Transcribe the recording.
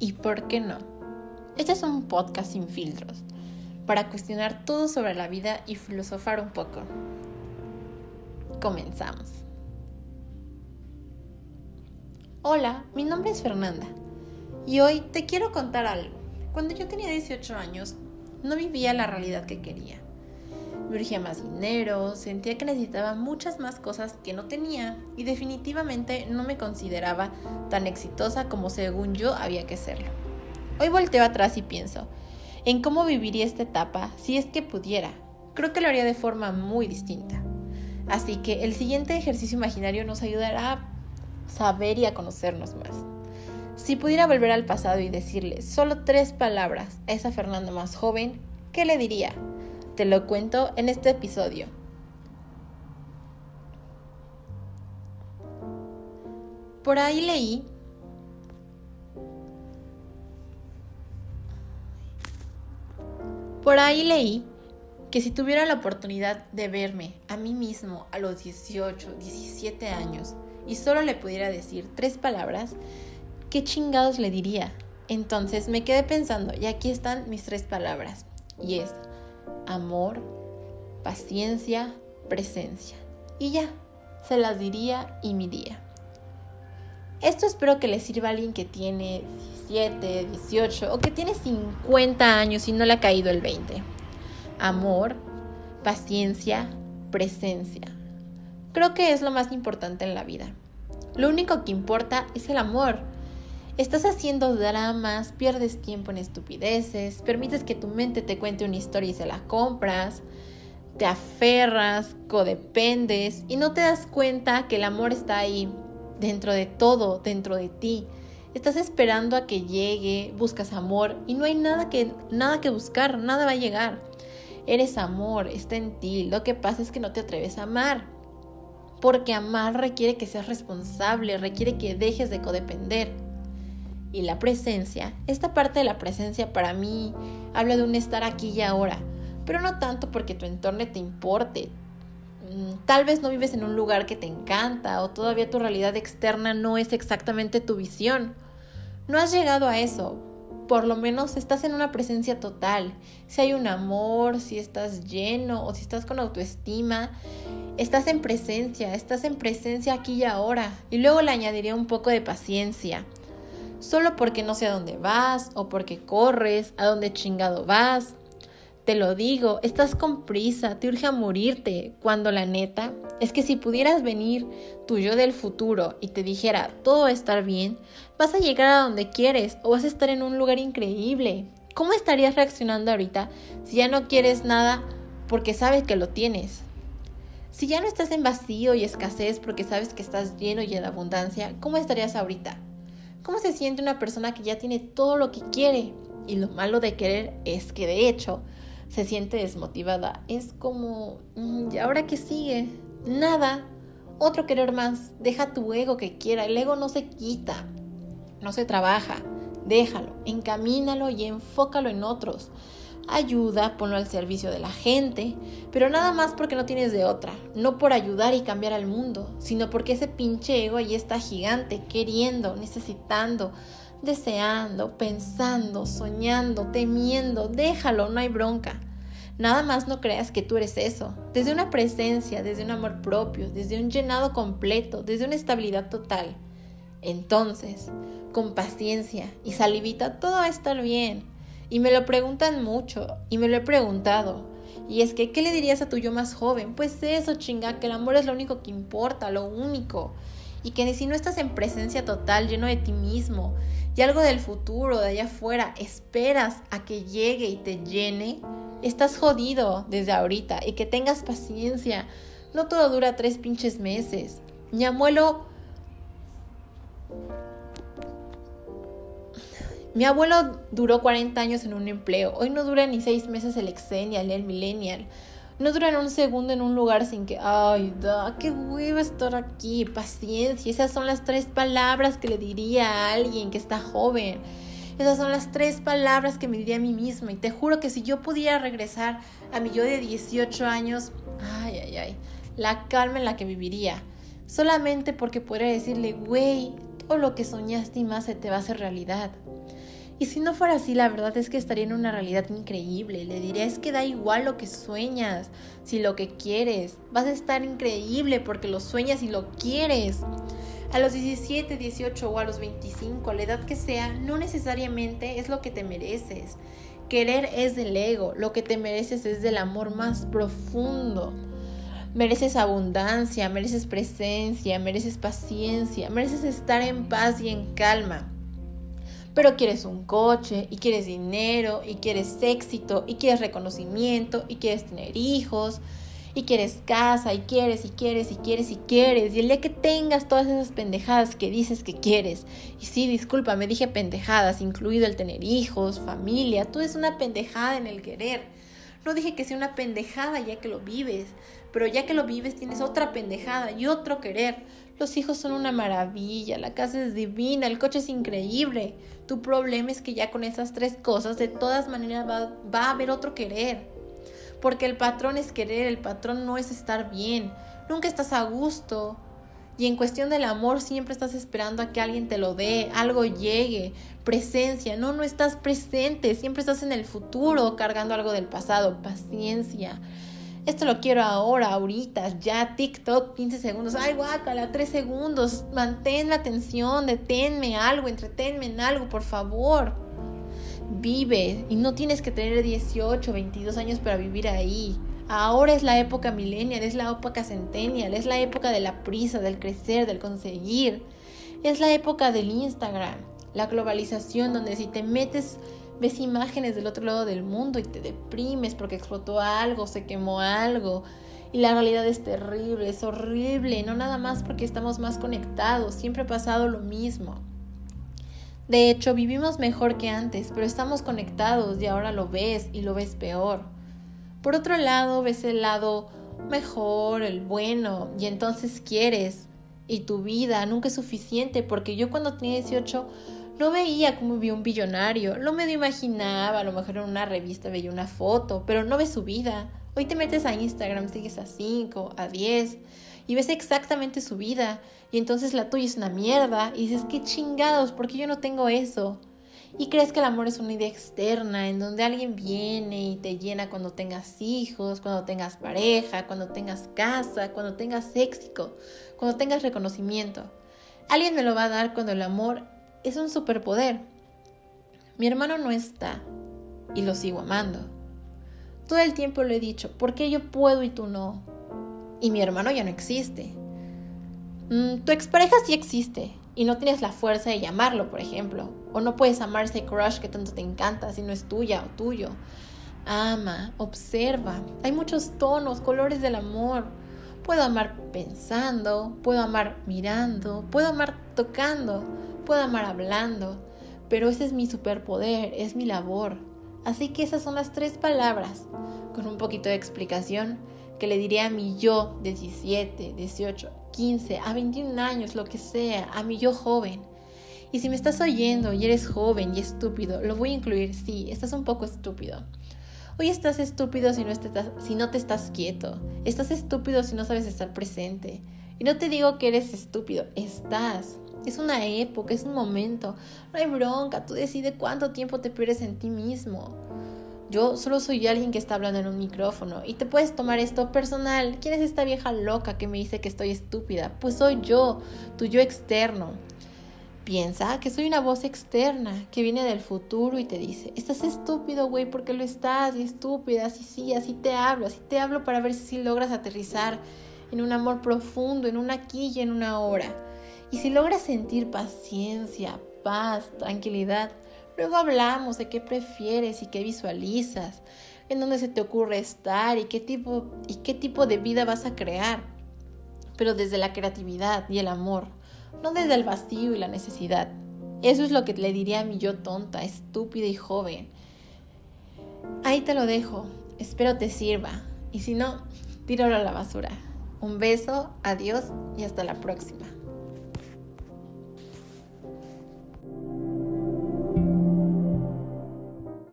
¿Y por qué no? Este es un podcast sin filtros, para cuestionar todo sobre la vida y filosofar un poco. Comenzamos. Hola, mi nombre es Fernanda y hoy te quiero contar algo. Cuando yo tenía 18 años, no vivía la realidad que quería me urgía más dinero, sentía que necesitaba muchas más cosas que no tenía y definitivamente no me consideraba tan exitosa como según yo había que serlo. Hoy volteo atrás y pienso en cómo viviría esta etapa si es que pudiera. Creo que lo haría de forma muy distinta. Así que el siguiente ejercicio imaginario nos ayudará a saber y a conocernos más. Si pudiera volver al pasado y decirle solo tres palabras a esa Fernanda más joven, ¿qué le diría? Te lo cuento en este episodio. Por ahí leí Por ahí leí que si tuviera la oportunidad de verme a mí mismo a los 18, 17 años y solo le pudiera decir tres palabras, ¿qué chingados le diría? Entonces me quedé pensando y aquí están mis tres palabras. Y es amor, paciencia, presencia. Y ya, se las diría y miría. Esto espero que le sirva a alguien que tiene 17, 18 o que tiene 50 años y no le ha caído el 20. Amor, paciencia, presencia. Creo que es lo más importante en la vida. Lo único que importa es el amor Estás haciendo dramas, pierdes tiempo en estupideces, permites que tu mente te cuente una historia y se la compras, te aferras, codependes y no te das cuenta que el amor está ahí, dentro de todo, dentro de ti. Estás esperando a que llegue, buscas amor y no hay nada que, nada que buscar, nada va a llegar. Eres amor, está en ti. Lo que pasa es que no te atreves a amar. Porque amar requiere que seas responsable, requiere que dejes de codepender y la presencia, esta parte de la presencia para mí habla de un estar aquí y ahora, pero no tanto porque tu entorno te importe. Mm, tal vez no vives en un lugar que te encanta o todavía tu realidad externa no es exactamente tu visión. No has llegado a eso. Por lo menos estás en una presencia total. Si hay un amor, si estás lleno o si estás con autoestima, estás en presencia, estás en presencia aquí y ahora. Y luego le añadiría un poco de paciencia solo porque no sé a dónde vas o porque corres, a dónde chingado vas. Te lo digo, estás con prisa, te urge a morirte, cuando la neta es que si pudieras venir tu yo del futuro y te dijera todo va a estar bien, vas a llegar a donde quieres o vas a estar en un lugar increíble. ¿Cómo estarías reaccionando ahorita si ya no quieres nada porque sabes que lo tienes? Si ya no estás en vacío y escasez porque sabes que estás lleno y en abundancia, ¿cómo estarías ahorita? ¿Cómo se siente una persona que ya tiene todo lo que quiere? Y lo malo de querer es que de hecho se siente desmotivada. Es como, mm, ¿y ahora qué sigue? Nada. Otro querer más. Deja tu ego que quiera. El ego no se quita, no se trabaja. Déjalo, encamínalo y enfócalo en otros ayuda, ponlo al servicio de la gente, pero nada más porque no tienes de otra, no por ayudar y cambiar al mundo, sino porque ese pinche ego ahí está gigante, queriendo, necesitando, deseando, pensando, soñando, temiendo, déjalo, no hay bronca. Nada más no creas que tú eres eso, desde una presencia, desde un amor propio, desde un llenado completo, desde una estabilidad total. Entonces, con paciencia y salivita, todo va a estar bien. Y me lo preguntan mucho, y me lo he preguntado. Y es que, ¿qué le dirías a tu yo más joven? Pues eso, chinga, que el amor es lo único que importa, lo único. Y que si no estás en presencia total, lleno de ti mismo, y algo del futuro, de allá afuera, esperas a que llegue y te llene, estás jodido desde ahorita. Y que tengas paciencia. No todo dura tres pinches meses. Mi abuelo Mi abuelo duró 40 años en un empleo. Hoy no dura ni seis meses el exennial, el millennial. No duran un segundo en un lugar sin que, ay, da, qué huevo estar aquí, paciencia. Esas son las tres palabras que le diría a alguien que está joven. Esas son las tres palabras que me diría a mí misma. Y te juro que si yo pudiera regresar a mi yo de 18 años, ay, ay, ay, la calma en la que viviría. Solamente porque podría decirle, güey, todo lo que soñaste y más se te va a hacer realidad. Y si no fuera así, la verdad es que estaría en una realidad increíble. Le diría, es que da igual lo que sueñas, si lo que quieres. Vas a estar increíble porque lo sueñas y lo quieres. A los 17, 18 o a los 25, a la edad que sea, no necesariamente es lo que te mereces. Querer es del ego, lo que te mereces es del amor más profundo. Mereces abundancia, mereces presencia, mereces paciencia, mereces estar en paz y en calma. Pero quieres un coche y quieres dinero y quieres éxito y quieres reconocimiento y quieres tener hijos y quieres casa y quieres y quieres y quieres y quieres. Y el día que tengas todas esas pendejadas que dices que quieres, y sí, disculpa, me dije pendejadas, incluido el tener hijos, familia, tú es una pendejada en el querer. No dije que sea una pendejada ya que lo vives, pero ya que lo vives tienes otra pendejada y otro querer. Los hijos son una maravilla, la casa es divina, el coche es increíble. Tu problema es que ya con esas tres cosas de todas maneras va, a haber otro querer. Porque el patrón es querer, el patrón no es estar bien. Nunca estás a gusto. Y en cuestión del amor siempre estás esperando a que alguien te lo dé, algo llegue, presencia. No, no estás presente, siempre estás en el futuro cargando algo del pasado, paciencia. Esto lo quiero ahora, ahorita, ya, TikTok, 15 segundos. Ay, guácala, 3 segundos. Mantén la atención, deténme algo, entreténme en algo, por favor. Vive y no tienes que tener 18, 22 años para vivir ahí. Ahora es la época millennial, es la época centennial, es la época de la prisa, del crecer, del conseguir. Es la época del Instagram, la globalización donde si te metes ves imágenes del otro lado del mundo y te deprimes porque explotó algo, se quemó algo. Y la realidad es terrible, es horrible, no nada más porque estamos más conectados, siempre ha pasado lo mismo. De hecho, vivimos mejor que antes, pero estamos conectados y ahora lo ves y lo ves peor. Por otro lado, ves el lado mejor, el bueno, y entonces quieres. Y tu vida nunca es suficiente, porque yo cuando tenía 18 no veía cómo vivía un billonario, lo medio imaginaba, a lo mejor en una revista veía una foto, pero no ves su vida. Hoy te metes a Instagram, sigues a 5, a 10 y ves exactamente su vida y entonces la tuya es una mierda y dices, qué chingados, porque yo no tengo eso. Y crees que el amor es una idea externa en donde alguien viene y te llena cuando tengas hijos, cuando tengas pareja, cuando tengas casa, cuando tengas éxito, cuando tengas reconocimiento. Alguien me lo va a dar cuando el amor es un superpoder. Mi hermano no está y lo sigo amando. Todo el tiempo le he dicho, ¿por qué yo puedo y tú no? Y mi hermano ya no existe. Mm, tu expareja sí existe y no tienes la fuerza de llamarlo, por ejemplo. O no puedes amar ese crush que tanto te encanta si no es tuya o tuyo. Ama, observa. Hay muchos tonos, colores del amor. Puedo amar pensando, puedo amar mirando, puedo amar tocando puedo amar hablando, pero ese es mi superpoder, es mi labor. Así que esas son las tres palabras, con un poquito de explicación, que le diría a mi yo de 17, 18, 15, a 21 años, lo que sea, a mi yo joven. Y si me estás oyendo y eres joven y estúpido, lo voy a incluir, sí, estás un poco estúpido. Hoy estás estúpido si no, estás, si no te estás quieto. Estás estúpido si no sabes estar presente. Y no te digo que eres estúpido, estás. Es una época, es un momento. No hay bronca, tú decides cuánto tiempo te pierdes en ti mismo. Yo solo soy alguien que está hablando en un micrófono y te puedes tomar esto personal. ¿Quién es esta vieja loca que me dice que estoy estúpida? Pues soy yo, tu yo externo. Piensa que soy una voz externa que viene del futuro y te dice, estás estúpido, güey, porque lo estás, y estúpida, así sí, así te hablo, así te hablo para ver si logras aterrizar en un amor profundo, en una aquí y en una hora. Y si logras sentir paciencia, paz, tranquilidad, luego hablamos de qué prefieres y qué visualizas, en dónde se te ocurre estar y qué tipo, y qué tipo de vida vas a crear. Pero desde la creatividad y el amor, no desde el vacío y la necesidad. Eso es lo que le diría a mi yo tonta, estúpida y joven. Ahí te lo dejo. Espero te sirva. Y si no, tíralo a la basura. Un beso, adiós y hasta la próxima.